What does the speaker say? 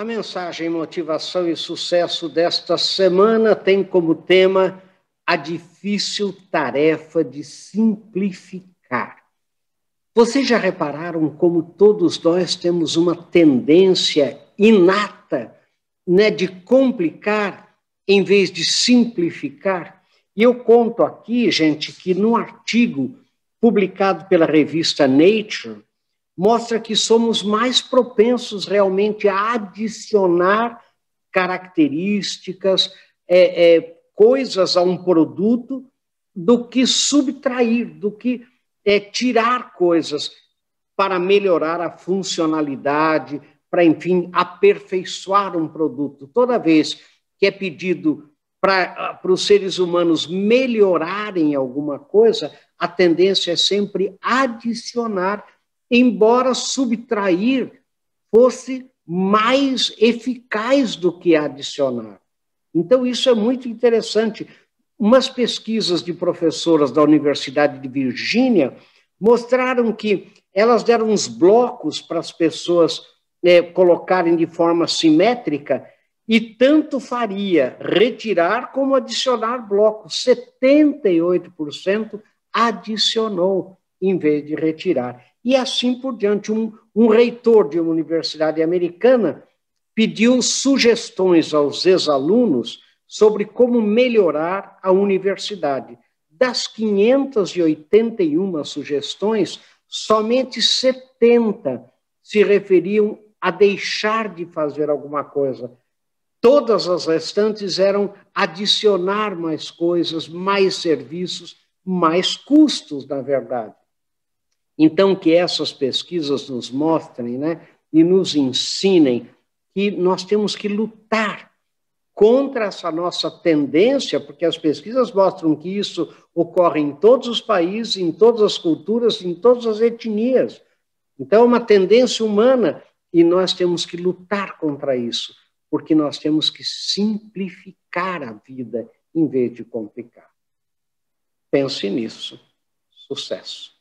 A mensagem Motivação e Sucesso desta semana tem como tema a difícil tarefa de simplificar. Vocês já repararam como todos nós temos uma tendência inata né, de complicar em vez de simplificar? E eu conto aqui, gente, que no artigo publicado pela revista Nature, mostra que somos mais propensos realmente a adicionar características, é, é, coisas a um produto, do que subtrair, do que é, tirar coisas para melhorar a funcionalidade, para, enfim, aperfeiçoar um produto. Toda vez que é pedido para os seres humanos melhorarem alguma coisa, a tendência é sempre adicionar embora subtrair fosse mais eficaz do que adicionar. Então, isso é muito interessante. Umas pesquisas de professoras da Universidade de Virgínia mostraram que elas deram uns blocos para as pessoas é, colocarem de forma simétrica e tanto faria retirar como adicionar blocos. 78% adicionou em vez de retirar e assim por diante. Um, um reitor de uma universidade americana pediu sugestões aos ex-alunos sobre como melhorar a universidade. Das 581 sugestões, somente 70 se referiam a deixar de fazer alguma coisa. Todas as restantes eram adicionar mais coisas, mais serviços, mais custos, na verdade. Então, que essas pesquisas nos mostrem né, e nos ensinem que nós temos que lutar contra essa nossa tendência, porque as pesquisas mostram que isso ocorre em todos os países, em todas as culturas, em todas as etnias. Então, é uma tendência humana e nós temos que lutar contra isso, porque nós temos que simplificar a vida em vez de complicar. Pense nisso. Sucesso.